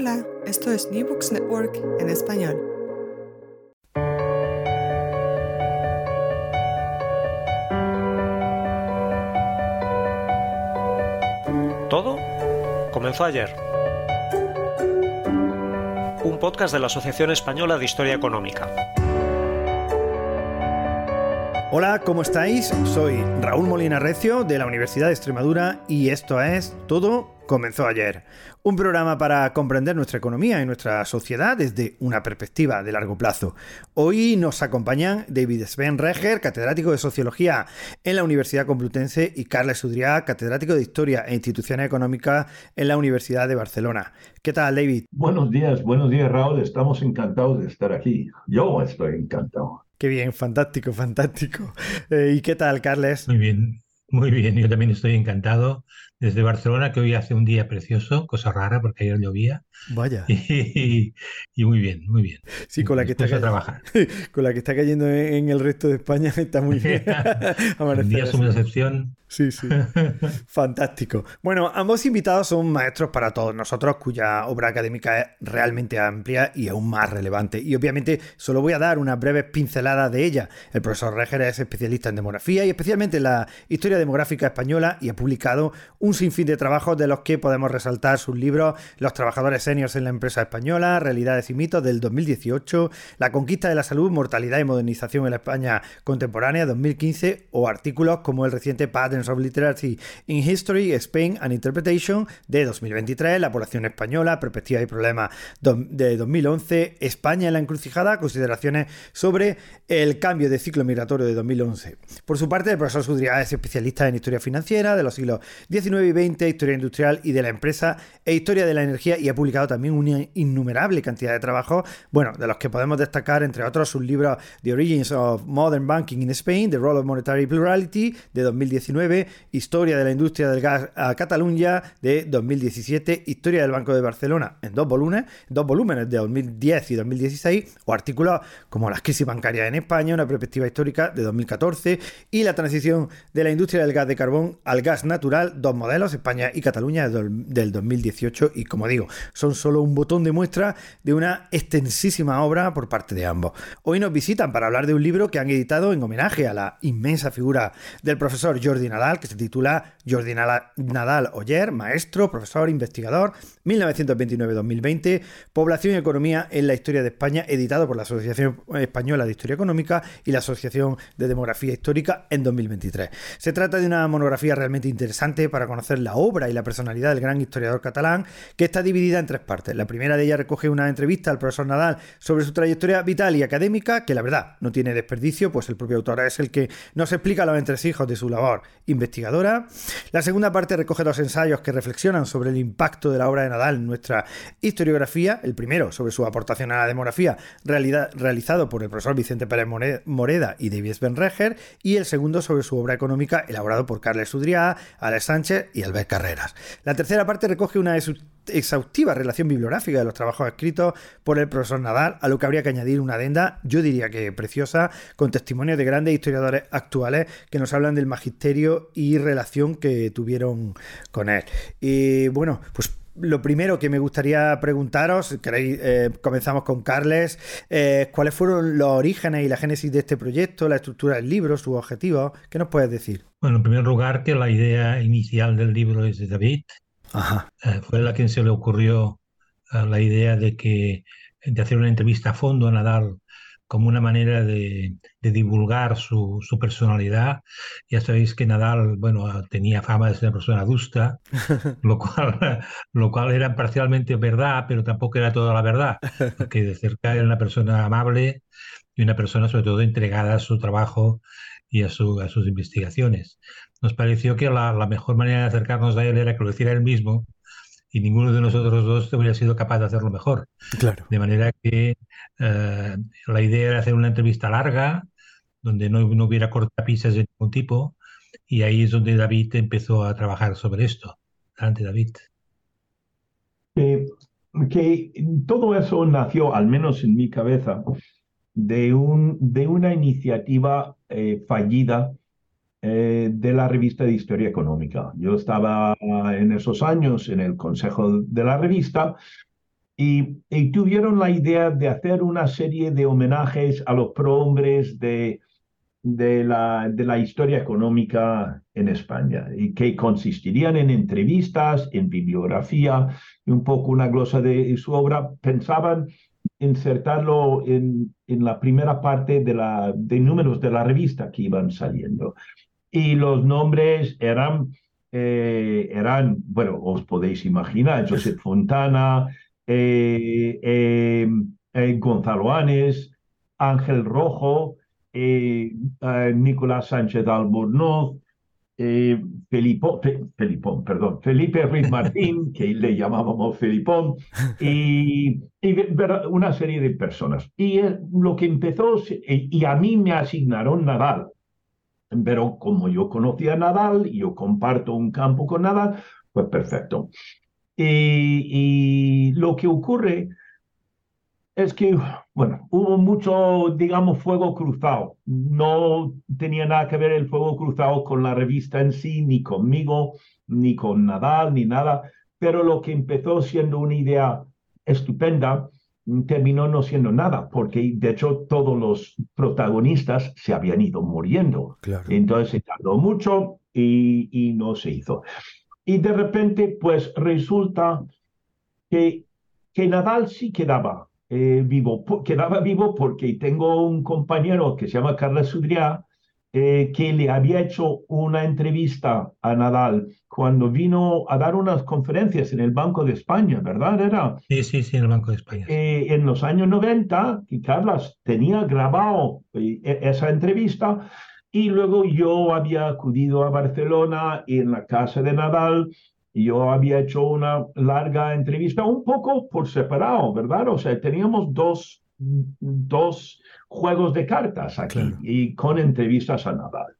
Hola, esto es New Books Network en español. Todo comenzó ayer. Un podcast de la Asociación Española de Historia Económica. Hola, ¿cómo estáis? Soy Raúl Molina Recio de la Universidad de Extremadura y esto es Todo comenzó ayer. Un programa para comprender nuestra economía y nuestra sociedad desde una perspectiva de largo plazo. Hoy nos acompañan David Sven Reger, catedrático de Sociología en la Universidad Complutense, y Carles Udrià, catedrático de Historia e Instituciones Económicas en la Universidad de Barcelona. ¿Qué tal, David? Buenos días, buenos días, Raúl. Estamos encantados de estar aquí. Yo estoy encantado. Qué bien, fantástico, fantástico. Eh, ¿Y qué tal, Carles? Muy bien, muy bien. Yo también estoy encantado desde Barcelona, que hoy hace un día precioso, cosa rara porque ayer llovía. Vaya. Y, muy bien, muy bien. Sí, con la que está cayendo, trabajar. Con la que está cayendo en el resto de España está muy bien. un día es una excepción. Sí, sí. Fantástico. Bueno, ambos invitados son maestros para todos nosotros, cuya obra académica es realmente amplia y aún más relevante. Y obviamente solo voy a dar unas breves pinceladas de ella. El profesor Reger es especialista en demografía y especialmente en la historia demográfica española y ha publicado un sinfín de trabajos de los que podemos resaltar sus libros Los trabajadores seniors en la empresa española, Realidades y mitos del 2018, La conquista de la salud, mortalidad y modernización en la España contemporánea 2015 o artículos como el reciente Of Literacy in History, Spain and Interpretation de 2023, La población española, Perspectiva y Problemas de 2011, España en la encrucijada, consideraciones sobre el cambio de ciclo migratorio de 2011. Por su parte, el profesor Sudriá es especialista en historia financiera de los siglos XIX y XX, historia industrial y de la empresa e historia de la energía y ha publicado también una innumerable cantidad de trabajos, bueno, de los que podemos destacar entre otros sus libros The Origins of Modern Banking in Spain, The Role of Monetary Plurality de 2019, Historia de la industria del gas a Cataluña de 2017, Historia del Banco de Barcelona en dos volúmenes, dos volúmenes de 2010 y 2016, o artículos como Las crisis bancarias en España, una perspectiva histórica de 2014 y la transición de la industria del gas de carbón al gas natural, dos modelos, España y Cataluña del 2018 y como digo, son solo un botón de muestra de una extensísima obra por parte de ambos. Hoy nos visitan para hablar de un libro que han editado en homenaje a la inmensa figura del profesor Jordi Nadal que se titula Jordi Nadal Oyer, maestro, profesor, investigador, 1929-2020, Población y Economía en la Historia de España, editado por la Asociación Española de Historia Económica y la Asociación de Demografía Histórica en 2023. Se trata de una monografía realmente interesante para conocer la obra y la personalidad del gran historiador catalán, que está dividida en tres partes. La primera de ellas recoge una entrevista al profesor Nadal sobre su trayectoria vital y académica, que la verdad no tiene desperdicio, pues el propio autor es el que nos explica los entresijos de su labor investigadora. La segunda parte recoge dos ensayos que reflexionan sobre el impacto de la obra de Nadal en nuestra historiografía. El primero sobre su aportación a la demografía realizado por el profesor Vicente Pérez Moreda y David Benreger. Y el segundo sobre su obra económica elaborado por Carles Udrià, Alex Sánchez y Albert Carreras. La tercera parte recoge una exhaustiva relación bibliográfica de los trabajos escritos por el profesor Nadal, a lo que habría que añadir una adenda, yo diría que preciosa, con testimonios de grandes historiadores actuales que nos hablan del magisterio y relación que tuvieron con él. Y bueno, pues lo primero que me gustaría preguntaros, queréis, eh, comenzamos con Carles, eh, ¿cuáles fueron los orígenes y la génesis de este proyecto, la estructura del libro, sus objetivos? ¿Qué nos puedes decir? Bueno, en primer lugar, que la idea inicial del libro es de David, eh, fue la quien se le ocurrió eh, la idea de que de hacer una entrevista a fondo a Nadal como una manera de, divulgar su, personalidad. Ya sabéis que Nadal, bueno, tenía fama de ser una persona adusta, lo cual, lo cual era parcialmente verdad, pero tampoco era toda la verdad, porque de cerca era una persona amable y una persona sobre todo entregada a su trabajo y a, su, a sus investigaciones nos pareció que la, mejor manera de acercarnos a él era que lo hiciera él mismo y ninguno de nosotros dos hubiera sido capaz de hacerlo mejor. Claro. De manera que eh, la idea era hacer una entrevista larga, donde no, no hubiera cortapisas de ningún tipo, y ahí es donde David empezó a trabajar sobre esto. Adelante, David. que todo eso nació, al menos en mi cabeza, de, un, de una iniciativa eh, fallida eh, de la revista de Historia Económica. Yo estaba en esos años en el consejo de la revista y, tuvieron la idea de hacer una serie de homenajes a los prohombres de, de, la, de la historia económica en España y que consistirían en entrevistas, en bibliografía y un poco una glosa de su obra. Pensaban insertarlo en, en la primera parte de, la, de números de la revista que iban saliendo. Y los nombres eran, eh, eran bueno, os podéis imaginar, José Fontana, eh, eh, Gonzalo Anes, Ángel Rojo, Nicolás Sánchez Albornoz, eh, Felipón, perdón, Felipe Ruiz Martín, que le llamábamos Felipón, y, una serie de personas. Y lo que empezó, y a mí me asignaron Nadal, pero como yo conocía a Nadal y yo comparto un campo con Nadal, pues perfecto. y lo que ocurre es que, bueno, hubo mucho, digamos, fuego cruzado. No tenía nada que ver el fuego cruzado con la revista en sí, ni conmigo, ni con Nadal, ni nada. Pero lo que empezó siendo una idea estupenda, terminó no siendo nada, porque de hecho todos los protagonistas se habían ido muriendo. Entonces se tardó mucho y, y no se hizo. Y de repente, pues resulta que, que Nadal sí quedaba eh, vivo, quedaba vivo porque tengo un compañero que se llama Carlos Sudriá, eh, que le había hecho una entrevista a Nadal cuando vino a dar unas conferencias en el Banco de España, ¿verdad? Era, sí, sí, sí, en el Banco de España. Eh, en los años 90, y Carlos tenía grabado e, esa entrevista y luego yo había acudido a Barcelona y en la casa de Nadal yo había hecho una larga entrevista, un poco por separado, ¿verdad? O sea, teníamos dos, dos juegos de cartas aquí y con entrevistas a Nadal.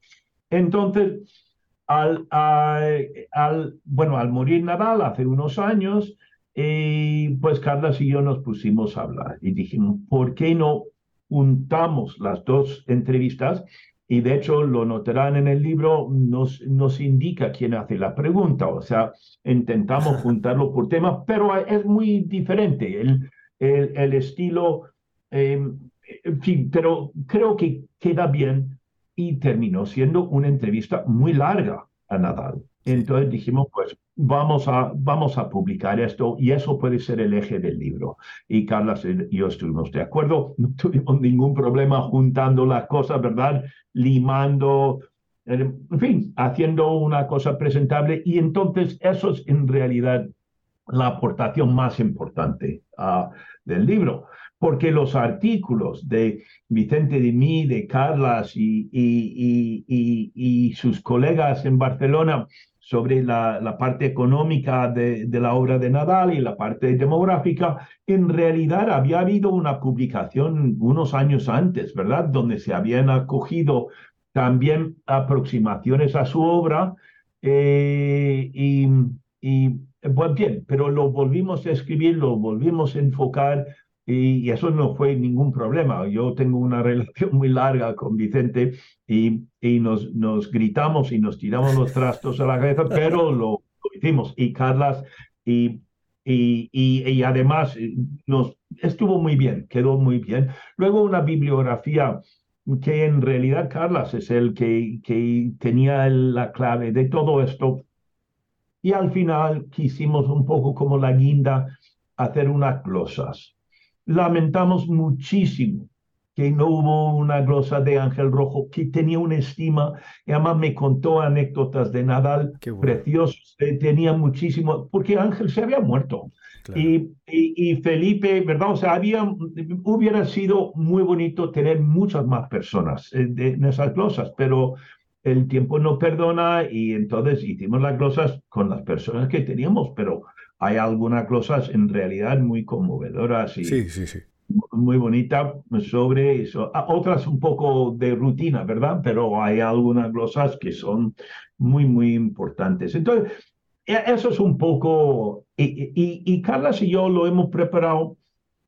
Entonces, al, al, bueno, al morir Nadal hace unos años, eh, pues Carlos y yo nos pusimos a hablar y dijimos, ¿por qué no juntamos las dos entrevistas y de hecho lo notarán en el libro, nos, nos indica quién hace la pregunta, o sea, intentamos juntarlo por tema, pero es muy diferente el, el, estilo, em, en fin, pero creo que queda bien y terminó siendo una entrevista muy larga a Nadal. Entonces dijimos, pues vamos a, vamos a publicar esto y eso puede ser el eje del libro. Y Carlos y yo estuvimos de acuerdo, no tuvimos ningún problema juntando las cosas, ¿verdad? Limando, en fin, haciendo una cosa presentable. Y entonces eso es en realidad la aportación más importante uh, del libro porque los artículos de Vicente de de Carlas y, sus colegas en Barcelona sobre la, parte económica de, la obra de Nadal y la parte demográfica, en realidad había habido una publicación unos años antes, ¿verdad? Donde se habían acogido también aproximaciones a su obra eh, y, pues bien, pero lo volvimos a escribir, lo volvimos a enfocar y, eso no fue ningún problema. Yo tengo una relación muy larga con Vicente y, y nos, nos gritamos y nos tiramos los trastos a la cabeza, pero lo, hicimos. Y Carlas, y, y, y, además eh, nos estuvo muy bien, quedó muy bien. Luego una bibliografía que en realidad Carlas es el que, que tenía la clave de todo esto. Y al final quisimos un poco como la guinda hacer unas glosas lamentamos muchísimo que no hubo una glosa de Ángel Rojo, que tenía una estima, y además me contó anécdotas de Nadal preciosos, tenía muchísimo, porque Ángel se había muerto. Y, y, Felipe, ¿verdad? O sea, había, hubiera sido muy bonito tener muchas más personas eh, en esas glosas, pero el tiempo no perdona y entonces hicimos las glosas con las personas que teníamos, pero hay algunas cosas en realidad muy conmovedoras y sí, sí, sí. muy bonitas sobre eso. Ah, otras un poco de rutina, ¿verdad? Pero hay algunas glosas que son muy, muy importantes. Entonces, e, eso es un poco, y, y, y Carlas y yo lo hemos preparado.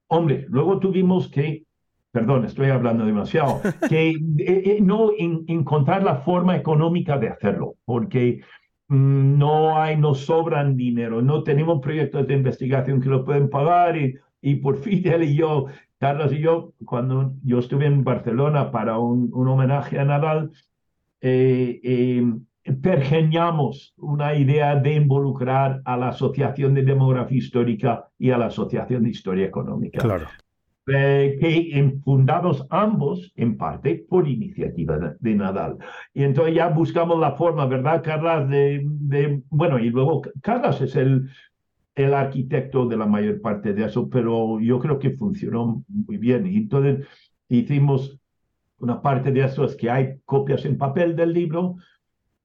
Hombre, luego tuvimos que perdón, estoy hablando demasiado, que eh, eh, no encontrar la forma económica de hacerlo, porque no hay, no sobran dinero, no tenemos proyectos de investigación que lo pueden pagar y, y por fin él y yo, Carlos y yo, cuando yo estuve en Barcelona para un, un homenaje a Nadal, eh, eh, pergeñamos una idea de involucrar a la Asociación de Demografía Histórica y a la Asociación de Historia Económica. Claro. Eh, que fundados ambos en parte por iniciativa de, Nadal. Y entonces ya buscamos la forma, ¿verdad, Carlas? De, de, bueno, y luego Carlas es el, el arquitecto de la mayor parte de eso, pero yo creo que funcionó muy bien. Y entonces hicimos una parte de eso, es que hay copias en papel del libro,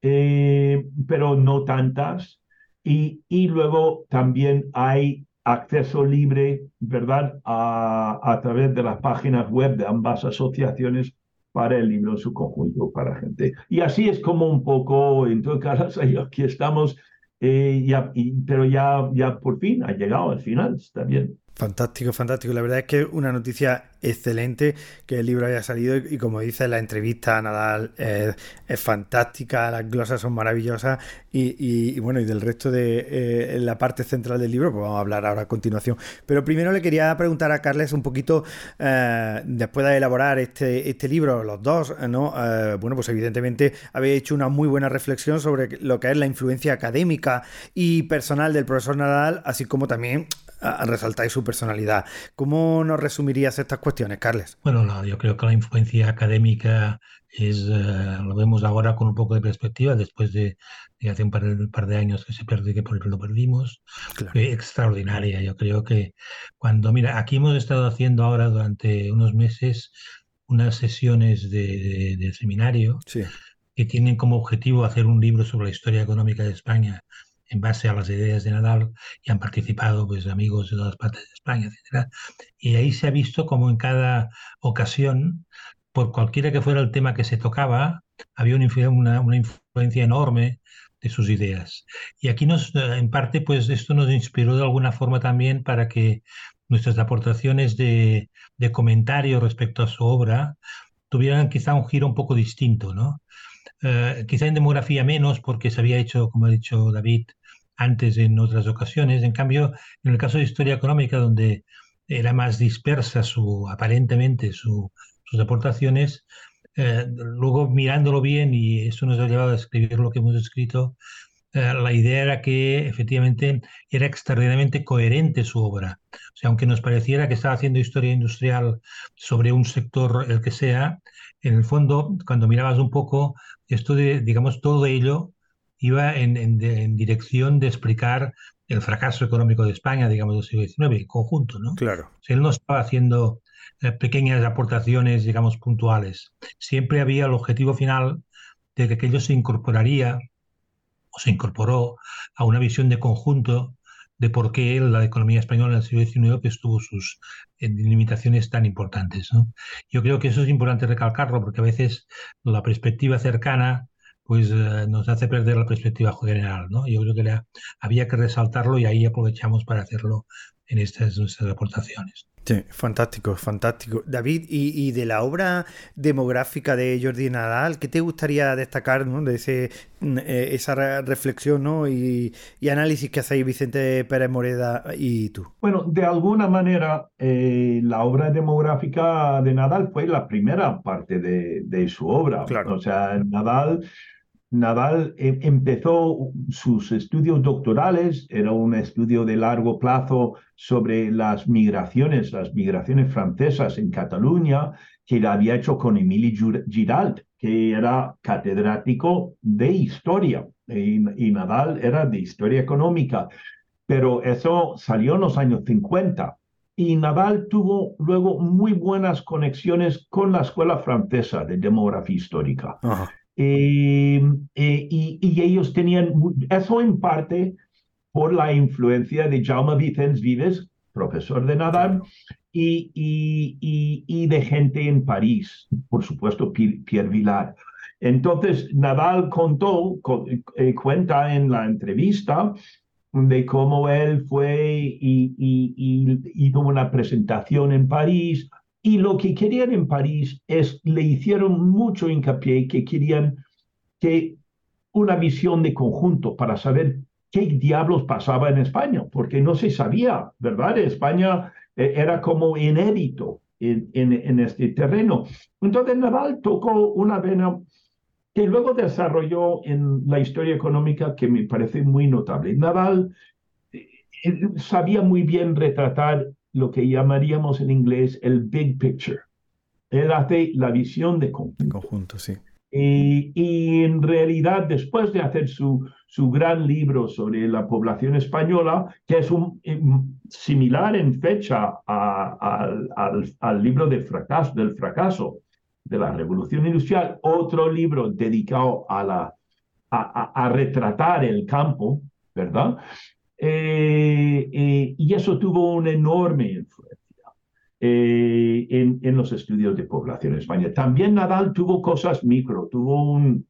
eh, pero no tantas. Y, y luego también hay acceso libre, ¿verdad?, a, través de las páginas web de ambas asociaciones para el libro en su conjunto, para gente. Y así es como un poco, en todo caso, aquí estamos, eh, ya, pero ya, ya por fin ha llegado al final, está bien. Fantástico, fantástico. La verdad es que una noticia excelente que el libro haya salido y, como dice la entrevista a Nadal es, fantástica, las glosas son maravillosas y, bueno, y del resto de eh, la parte central del libro, pues vamos a hablar ahora a continuación. Pero primero le quería preguntar a Carles un poquito, eh, después de elaborar este, este libro, los dos, ¿no? Eh, bueno, pues evidentemente habéis hecho una muy buena reflexión sobre lo que es la influencia académica y personal del profesor Nadal, así como también resaltáis su personalidad. ¿Cómo nos resumirías estas cuestiones, Carles? Bueno, yo creo que la influencia académica es, eh, lo vemos ahora con un poco de perspectiva, después de, hace un par, de años que se perdió, que por lo perdimos, extraordinaria. Yo creo que cuando, mira, aquí hemos estado haciendo ahora durante unos meses unas sesiones de, seminario que tienen como objetivo hacer un libro sobre la historia económica de España en base a las ideas de Nadal y han participado pues amigos de todas partes de España, etc. Y ahí se ha visto como en cada ocasión, por cualquiera que fuera el tema que se tocaba, había una, una, influencia enorme de sus ideas. Y aquí nos, en parte, pues esto nos inspiró de alguna forma también para que nuestras aportaciones de, de comentario respecto a su obra tuvieran quizá un giro un poco distinto, ¿no? Eh, quizá en demografía menos, porque se había hecho, como ha dicho David, antes en otras ocasiones. En cambio, en el caso de historia económica, donde era más dispersa su, aparentemente sus aportaciones, eh, luego mirándolo bien, y eso nos ha llevado a escribir lo que hemos escrito, eh, la idea era que efectivamente era extraordinariamente coherente su obra. O sea, aunque nos pareciera que estaba haciendo historia industrial sobre un sector, el que sea, en el fondo, cuando mirabas un poco, esto de, digamos, todo ello iba en, dirección de explicar el fracaso económico de España, digamos, del siglo XIX, en conjunto, ¿no? Claro. él no estaba haciendo eh, pequeñas aportaciones, digamos, puntuales. Siempre había el objetivo final de que aquello se incorporaría o se incorporó a una visión de conjunto de por qué la economía española en el siglo XIX pues, tuvo sus eh, limitaciones tan importantes. Yo creo que eso es importante recalcarlo porque a veces la perspectiva cercana pues eh, nos hace perder la perspectiva general. ¿no? Yo creo que había que resaltarlo y ahí aprovechamos para hacerlo en estas nuestras aportaciones. Sí, fantástico, fantástico. David, y, de la obra demográfica de Jordi Nadal, ¿qué te gustaría destacar de ese, mm, eh, esa reflexión ¿no? y, análisis que hacéis Vicente Pérez Moreda y tú? Bueno, de alguna manera, eh, la obra demográfica de Nadal fue la primera parte de, de su obra. Claro. O sea, Nadal Nadal eh, empezó sus estudios doctorales, era un estudio de largo plazo sobre las migraciones, las migraciones francesas en Cataluña, que lo había hecho con Emili Giralt, que era catedrático de historia, y, Nadal era de historia económica, pero eso salió en los años 50. Y Nadal tuvo luego muy buenas conexiones con la escuela francesa de demografía histórica. Eh, eh, y, ellos tenían eso en parte por la influencia de Jaume Vicens Vives, profesor de Nadal, y, y, de gente en París, por supuesto Pierre Vilar. Entonces, Nadal contó, eh, cuenta en la entrevista de cómo él fue y, y, hizo una presentación en París, y lo que querían en París es, le hicieron mucho hincapié que querían que una visión de conjunto para saber qué diablos pasaba en España, porque no se sabía, ¿verdad? España eh, era como inédito en, este terreno. Entonces Nadal tocó una vena que luego desarrolló en la historia económica que me parece muy notable. Nadal eh, sabía muy bien retratar lo que llamaríamos en inglés el big picture. Él hace la visión de conjunto. conjunto, sí. Y, en realidad, después de hacer su, su gran libro sobre la población española, que es un, eh, similar en fecha al, al, libro de fracaso, del fracaso de la revolución industrial, otro libro dedicado a, la, a, a, retratar el campo, ¿verdad? Eh, eh, y eso tuvo una enorme influencia. Eh, en, en, los estudios de población en España. También Nadal tuvo cosas micro, tuvo un,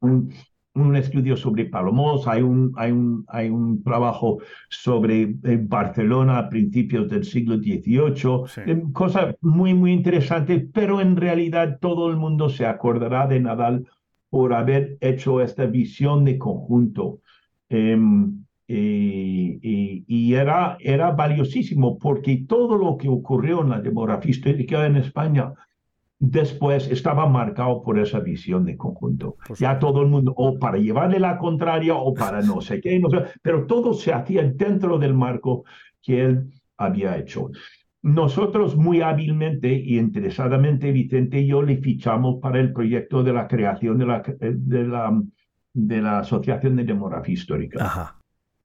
un, estudio sobre Palomos, hay un, hay, un, hay un trabajo sobre eh, Barcelona a principios del siglo XVIII, eh, cosas muy, muy interesantes, pero en realidad todo el mundo se acordará de Nadal por haber hecho esta visión de conjunto. Em, y, era, era valiosísimo porque todo lo que ocurrió en la demografía histórica en España después estaba marcado por esa visión de conjunto. ya todo el mundo, o para llevarle la contraria o para no sé qué, no sé, pero todo se hacía dentro del marco que él había hecho. Nosotros muy hábilmente y interesadamente, Vicente y yo le fichamos para el proyecto de la creación de la, de la, de la Asociación de Demografía Histórica. Ajá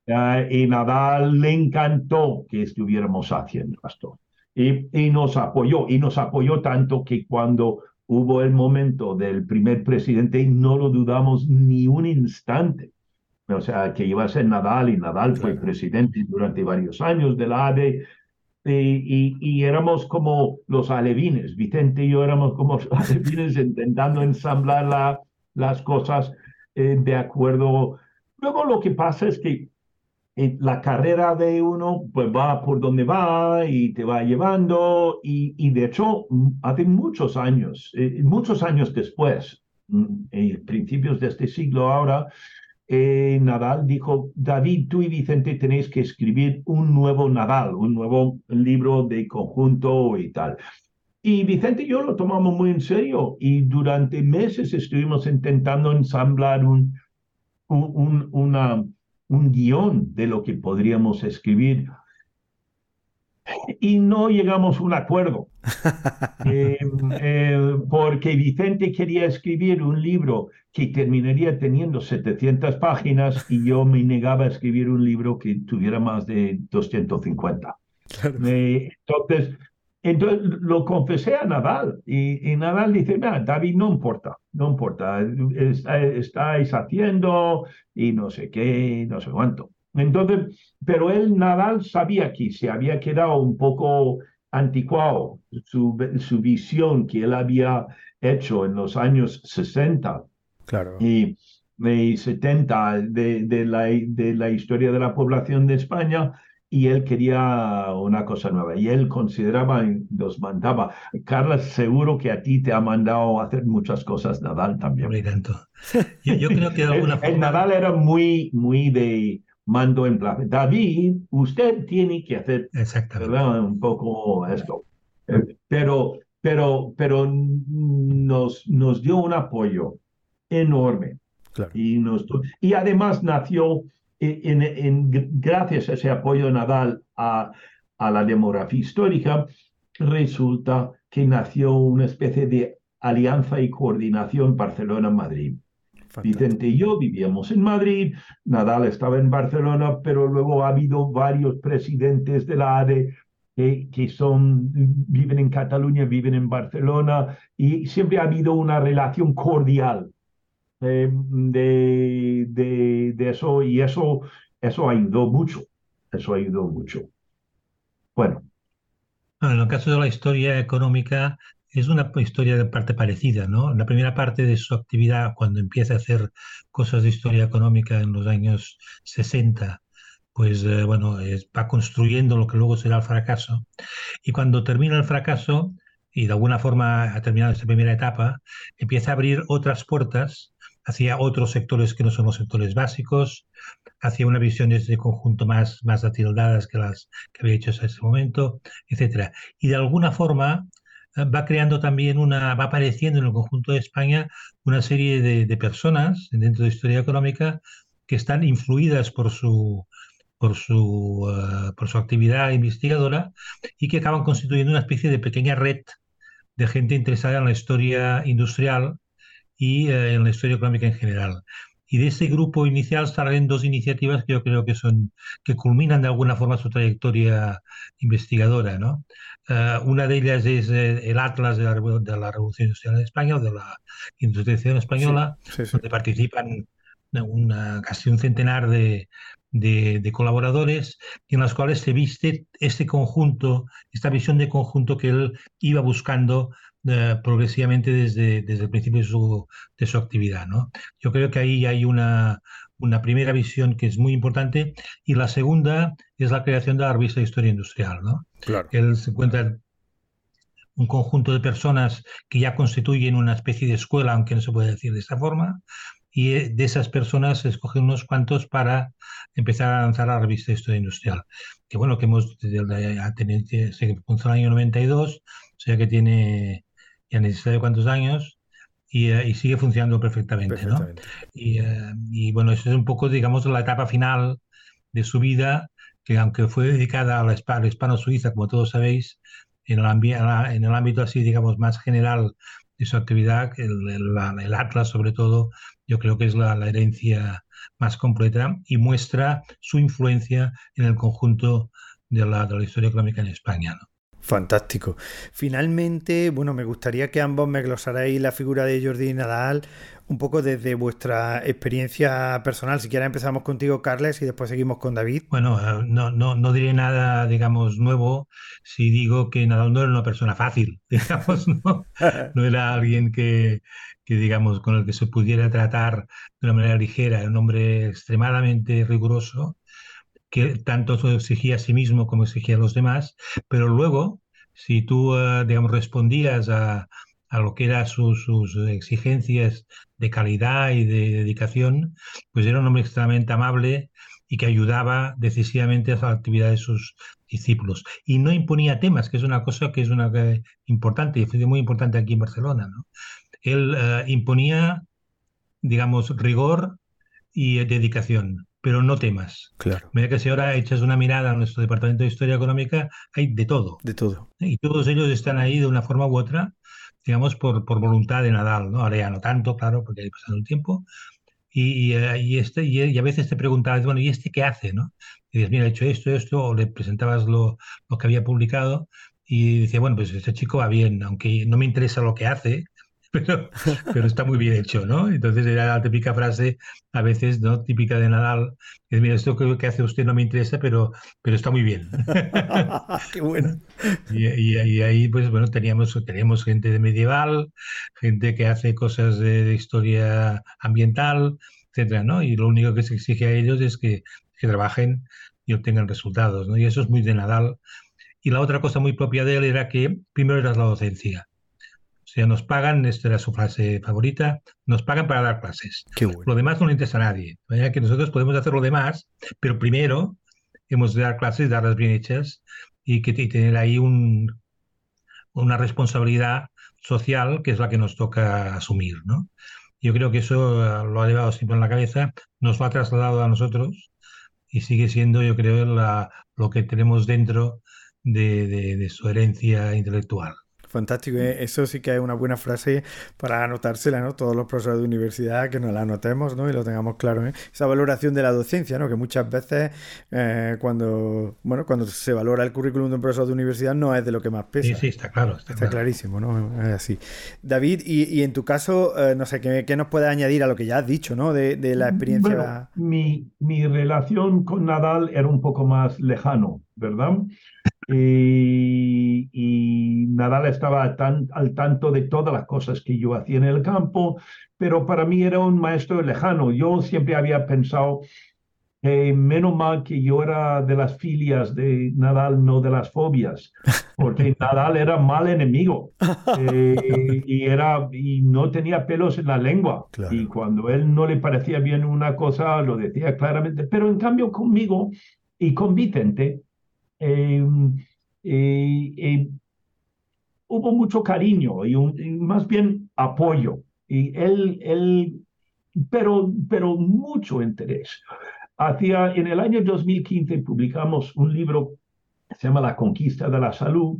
y Nadal le encantó que estuviéramos haciendo esto. Y, y, nos apoyó, y nos apoyó tanto que cuando hubo el momento del primer presidente no lo dudamos ni un instante. O sea, que iba a ser Nadal y Nadal fue presidente durante varios años de la ADE y, y, éramos como los alevines, Vicente y yo éramos como los alevines intentando ensamblar la, las cosas eh, de acuerdo. Luego lo que pasa es que la carrera de uno pues va por donde va y te va llevando y, de hecho hace muchos años, eh, muchos años después, eh, principios de este siglo ahora, eh, Nadal dijo, David, tú y Vicente tenéis que escribir un nuevo Nadal, un nuevo libro de conjunto y tal. Y Vicente y yo lo tomamos muy en serio y durante meses estuvimos intentando ensamblar un, un, una un guion de lo que podríamos escribir y no llegamos a un acuerdo. Eh, eh, porque Vicente quería escribir un libro que terminaría teniendo 700 páginas y yo me negaba a escribir un libro que tuviera más de 250. Eh, entonces, entonces lo confesé a Nadal y, Nadal dice, David, no importa, no importa, estáis haciendo y no sé qué, no sé cuánto. Entonces, pero él, Nadal, sabía que se había quedado un poco anticuado su, su visión que él había hecho en los años 60 claro. y, 70 de, de, la, de la historia de la población de España y él quería una cosa nueva y él consideraba y nos mandaba. Carla, seguro que a ti te ha mandado hacer muchas cosas Nadal también. Muy tanto. Yo, creo que de alguna el, Nadal era muy, muy de mando en plan. David, usted tiene que hacer un poco esto. Eh, pero, pero, pero nos, nos dio un apoyo enorme. Y, nos, y además nació en, gracias a ese apoyo Nadal a, a la demografía histórica, resulta que nació una especie de alianza y coordinación Barcelona-Madrid. Vicente y yo vivíamos en Madrid, Nadal estaba en Barcelona, pero luego ha habido varios presidentes de la ADE que, que, son, viven en Cataluña, viven en Barcelona, y siempre ha habido una relación cordial de, de, eso y eso, eso ayudó mucho, eso ayudó mucho. Bueno. En el caso de la historia económica, es una historia de parte parecida, ¿no? La primera parte de su actividad, cuando empieza a hacer cosas de historia económica en los años 60, pues eh, bueno, va construyendo lo que luego será el fracaso. Y cuando termina el fracaso, y de alguna forma ha terminado esta primera etapa, empieza a abrir otras puertas hacia otros sectores que no son los sectores básicos, hacia una visión de este conjunto más, más atildadas que las que había hecho hasta ese momento, etc. Y de alguna forma eh, va creando también una, va apareciendo en el conjunto de España una serie de, personas dentro de historia económica que están influidas por su, por su, eh, por su actividad investigadora y que acaban constituyendo una especie de pequeña red de gente interesada en la historia industrial y eh, en la historia económica en general. Y de ese grupo inicial salen dos iniciativas que yo creo que son que culminan de alguna forma su trayectoria investigadora. ¿no? Eh, una de ellas es eh, el Atlas de la, de la, Revolución Industrial en España, o de la Industrialización Española, donde participan una, casi un centenar de, de, colaboradores en las cuales se viste este conjunto, esta visión de conjunto que él iba buscando eh, progresivamente desde, desde el principio de su, de su actividad. ¿no? Yo creo que ahí hay una, una primera visión que es muy importante y la segunda es la creación de la revista de Historia Industrial. ¿no? Claro. Él se encuentra un conjunto de personas que ya constituyen una especie de escuela, aunque no se puede decir de esta forma, y eh, de esas personas se escogen unos cuantos para empezar a lanzar la revista Historia Industrial. Que bueno, que hemos tenido, se comenzó en el año 92, o sea que tiene ya necesita de cuántos años y, eh, y, sigue funcionando perfectamente. ¿no? Y, eh, y, bueno, eso es un poco, digamos, la etapa final de su vida, que aunque fue dedicada a la, hispano-suiza, como todos sabéis, en el, en el ámbito así, digamos, más general de su actividad, el, el, Atlas sobre todo, yo creo que es la, la, herencia más completa y muestra su influencia en el conjunto de la, de la historia económica en España. ¿no? Fantástico. Finalmente, bueno, me gustaría que ambos me glosarais la figura de Jordi Nadal un poco desde vuestra experiencia personal. Si quieres empezamos contigo, Carles, y después seguimos con David. Bueno, eh, no, no, no diré nada, digamos, nuevo si digo que Nadal no era una persona fácil, digamos, no, no era alguien que, que, digamos, con el que se pudiera tratar de una manera ligera, era un hombre extremadamente riguroso que tanto exigía a sí mismo como exigía a los demás, pero luego, si tú, eh, digamos, respondías a, a lo que eran sus, exigencias de calidad y de dedicación, pues era un hombre extremadamente amable y que ayudaba decisivamente a la actividad de sus discípulos. Y no imponía temas, que es una cosa que es una importante y fue muy importante aquí en Barcelona. ¿no? Él uh, imponía, digamos, rigor y dedicación pero no temas. Claro. Mira que si ahora echas una mirada a nuestro Departamento de Historia Económica, hay de todo. De todo. Y todos ellos están ahí de una forma u otra, digamos, por, por voluntad de Nadal, ¿no? Ahora ya no tanto, claro, porque ha pasado el tiempo. Y, y, este, y, a veces te preguntabas, bueno, ¿y este qué hace? ¿no? Y dices, mira, he hecho esto, esto, o le presentabas lo, lo que había publicado y decía, bueno, pues este chico va bien, aunque no me interesa lo que hace, pero, pero está muy bien hecho, ¿no? Entonces era la típica frase, a veces, ¿no? Típica de Nadal, que es, mira, esto que hace usted no me interesa, pero, pero está muy bien. Qué bueno. Y, y, ahí, pues bueno, teníamos, teníamos gente de medieval, gente que hace cosas de, de historia ambiental, etcétera, ¿no? Y lo único que se exige a ellos es que, que trabajen y obtengan resultados, ¿no? Y eso es muy de Nadal. Y la otra cosa muy propia de él era que primero era la docencia. O sea, nos pagan, esta era su frase favorita, nos pagan para dar clases. Lo demás no le interesa a nadie. que nosotros podemos hacer lo demás, pero primero hemos de dar clases, darlas bien hechas y que tener ahí un, una responsabilidad social que es la que nos toca asumir. ¿no? Yo creo que eso eh, lo ha llevado siempre en la cabeza, nos lo ha trasladado a nosotros y sigue siendo, yo creo, la, lo que tenemos dentro de, de su herencia intelectual. Fantástico, eh, eso sí que es una buena frase para anotársela, ¿no? Todos los profesores de universidad que nos la anotemos, ¿no? Y lo tengamos claro, ¿eh? Esa valoración de la docencia, ¿no? Que muchas veces eh, cuando, bueno, cuando se valora el currículum de un profesor de universidad no es de lo que más pesa. Sí, sí, está claro. Está, clarísimo, ¿no? Es así. David, y, en tu caso, no sé, ¿qué, nos puedes añadir a lo que ya has dicho, ¿no? De, la experiencia. mi, mi relación con Nadal era un poco más lejano, ¿verdad? Y, Nadal estaba tan, al tanto de todas las cosas que yo hacía en el campo, pero para mí era un maestro lejano. Yo siempre había pensado Eh, menos mal que yo era de las filias de Nadal, no de las fobias, porque Nadal era mal enemigo eh, y, era, y no tenía pelos en la lengua. Y cuando él no le parecía bien una cosa, lo decía claramente. Pero en cambio conmigo y con Vicente, eh, hubo mucho cariño y, más bien apoyo. Y él, él pero, pero mucho interés. Hacia, en el año 2015 publicamos un libro que se llama La Conquista de la Salud,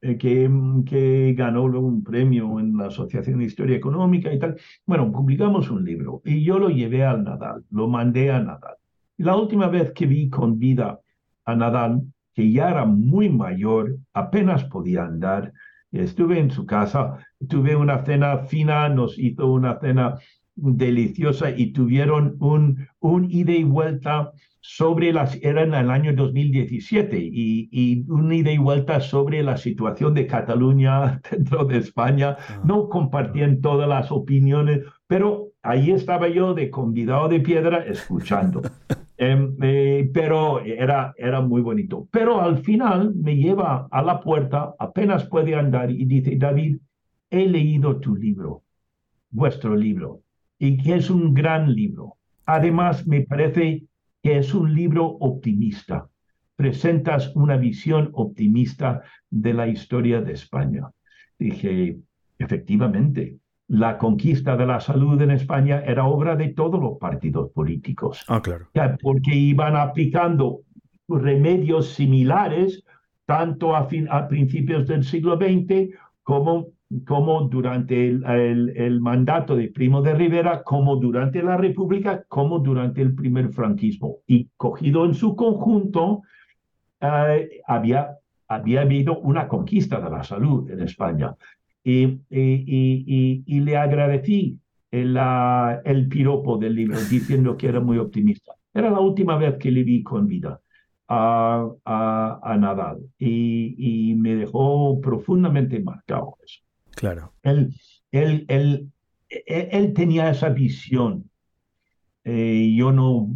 eh, que, que ganó un premio en la Asociación de Historia Económica y tal. Bueno, publicamos un libro y yo lo llevé al Nadal, lo mandé a Nadal. La última vez que vi con vida a Nadal, que ya era muy mayor, apenas podía andar, estuve en su casa, tuve una cena fina, nos hizo una cena deliciosa y tuvieron un, un ida y vuelta sobre las, era en el año 2017 y, y un ida y vuelta sobre la situación de Cataluña dentro de España. Ah. No compartían todas las opiniones, pero ahí estaba yo de convidado de piedra escuchando. Em, eh, pero era, era muy bonito. Pero al final me lleva a la puerta, apenas puede andar y dice, David, he leído tu libro, vuestro libro y que es un gran libro. Además, me parece que es un libro optimista. Presentas una visión optimista de la historia de España. Dije, efectivamente, la conquista de la salud en España era obra de todos los partidos políticos. Ah, claro. Porque iban aplicando remedios similares tanto a, a principios del siglo XX como como durante el, mandato de Primo de Rivera, como durante la República, como durante el primer franquismo. Y cogido en su conjunto, eh, había, había habido una conquista de la salud en España. Y, y, le agradecí el, el piropo del libro, diciendo que era muy optimista. Era la última vez que le vi con vida. A, a, a Nadal y, y, me dejó profundamente marcado eso. Claro. Él, él, él, él tenía esa visión. Eh, yo no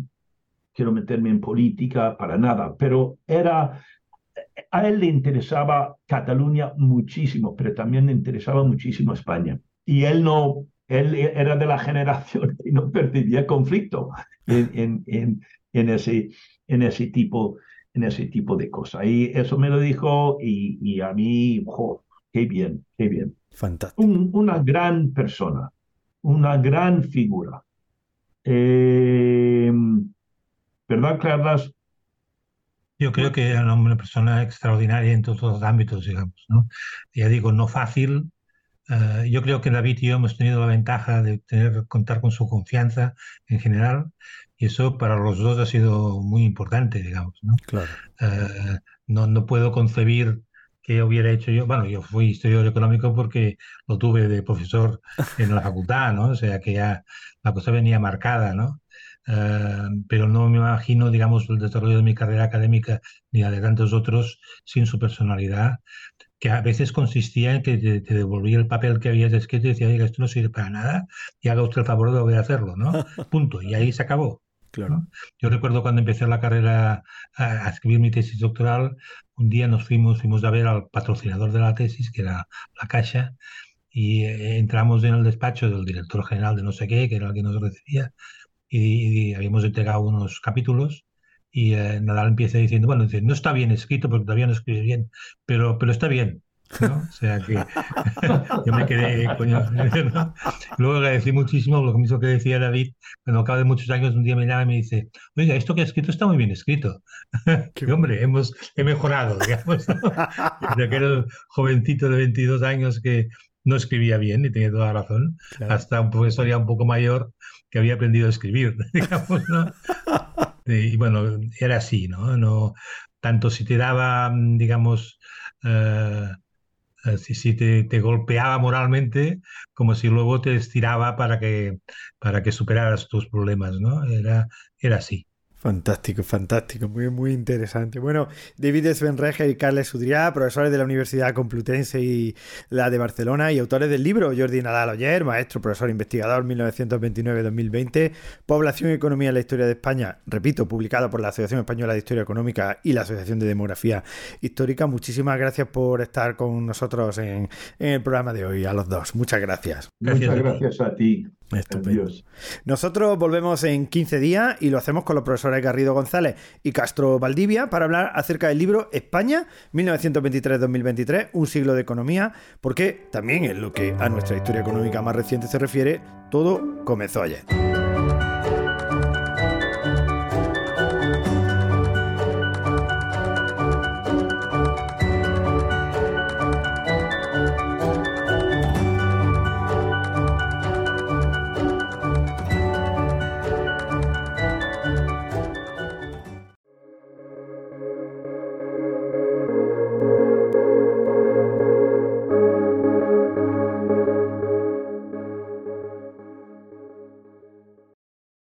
quiero meterme en política para nada, pero era, a él le interesaba Cataluña muchísimo, pero también le interesaba muchísimo España. Y él no, él era de la generación que no percibía conflicto en, en, en, ese, en, ese, tipo, en ese tipo de cosas. Y eso me lo dijo y, y a mí, qué bien, qué bien. Fantástico. una gran persona, una gran figura. Eh, ¿Verdad, Carlas? Yo creo que era una persona extraordinaria en todos los ámbitos, digamos. ¿no? Ya digo, no fácil. Eh, yo creo que David y yo hemos tenido la ventaja de tener, contar con su confianza en general y eso para los dos ha sido muy importante, digamos. ¿no? Claro. Eh, no, no puedo concebir que hubiera hecho yo. Bueno, yo fui historiador económico porque lo tuve de profesor en la facultad, ¿no? O sea que ya la cosa venía marcada, ¿no? Eh, pero no me imagino, digamos, el desarrollo de mi carrera académica ni la de tantos otros sin su personalidad, que a veces consistía en que te, devolvía el papel que habías escrito y decía, oiga, esto no sirve para nada y haga usted el favor de volver a hacerlo, ¿no? Punto. Y ahí se acabó. Claro. Yo recuerdo cuando empecé la carrera a, escribir mi tesis doctoral, un día nos fuimos, fuimos a ver al patrocinador de la tesis, que era la Caixa, y eh, entramos en el despacho del director general de no sé qué, que era el que nos recibía, y, habíamos entregado unos capítulos, y eh, Nadal empieza diciendo, bueno, dice, no está bien escrito porque todavía no escribe bien, pero, pero está bien. O sea que yo me quedé, coño. Luego agradecí muchísimo lo mismo que decía David, cuando acaba de muchos años, un día me llama y me dice, oiga, esto que ha escrito está muy bien escrito. que hombre, hemos, he mejorado, digamos. De aquel jovencito de 22 años que no escribía bien y tenía toda la razón, hasta un profesor ya un poco mayor que había aprendido a escribir, digamos, ¿no? Y bueno, era así, ¿no? no tanto si te daba, digamos, eh, eh, si, te, golpeaba moralmente, como si luego te estiraba para que, para que superaras tus problemas, ¿no? Era, era así. Fantástico, fantástico, muy, muy interesante. Bueno, David Svenreger y Carles Udrià, profesores de la Universidad Complutense y la de Barcelona y autores del libro Jordi Nadal Oyer, maestro, profesor, investigador 1929-2020, Población y Economía en la Historia de España, repito, publicado por la Asociación Española de Historia Económica y la Asociación de Demografía Histórica. Muchísimas gracias por estar con nosotros en, en el programa de hoy, a los dos. Muchas gracias. Muchas gracias a ti. Estupendo. Nosotros volvemos en 15 días y lo hacemos con los profesores Garrido González y Castro Valdivia para hablar acerca del libro España 1923-2023, un siglo de economía, porque también en lo que a nuestra historia económica más reciente se refiere, todo comenzó ayer.